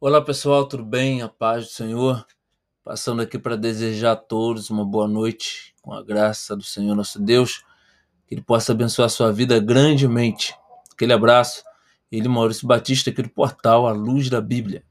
Olá pessoal, tudo bem? A paz do Senhor. Passando aqui para desejar a todos uma boa noite, com a graça do Senhor nosso Deus, que Ele possa abençoar a sua vida grandemente. Aquele abraço. Ele, Maurício Batista, aqui do portal A Luz da Bíblia.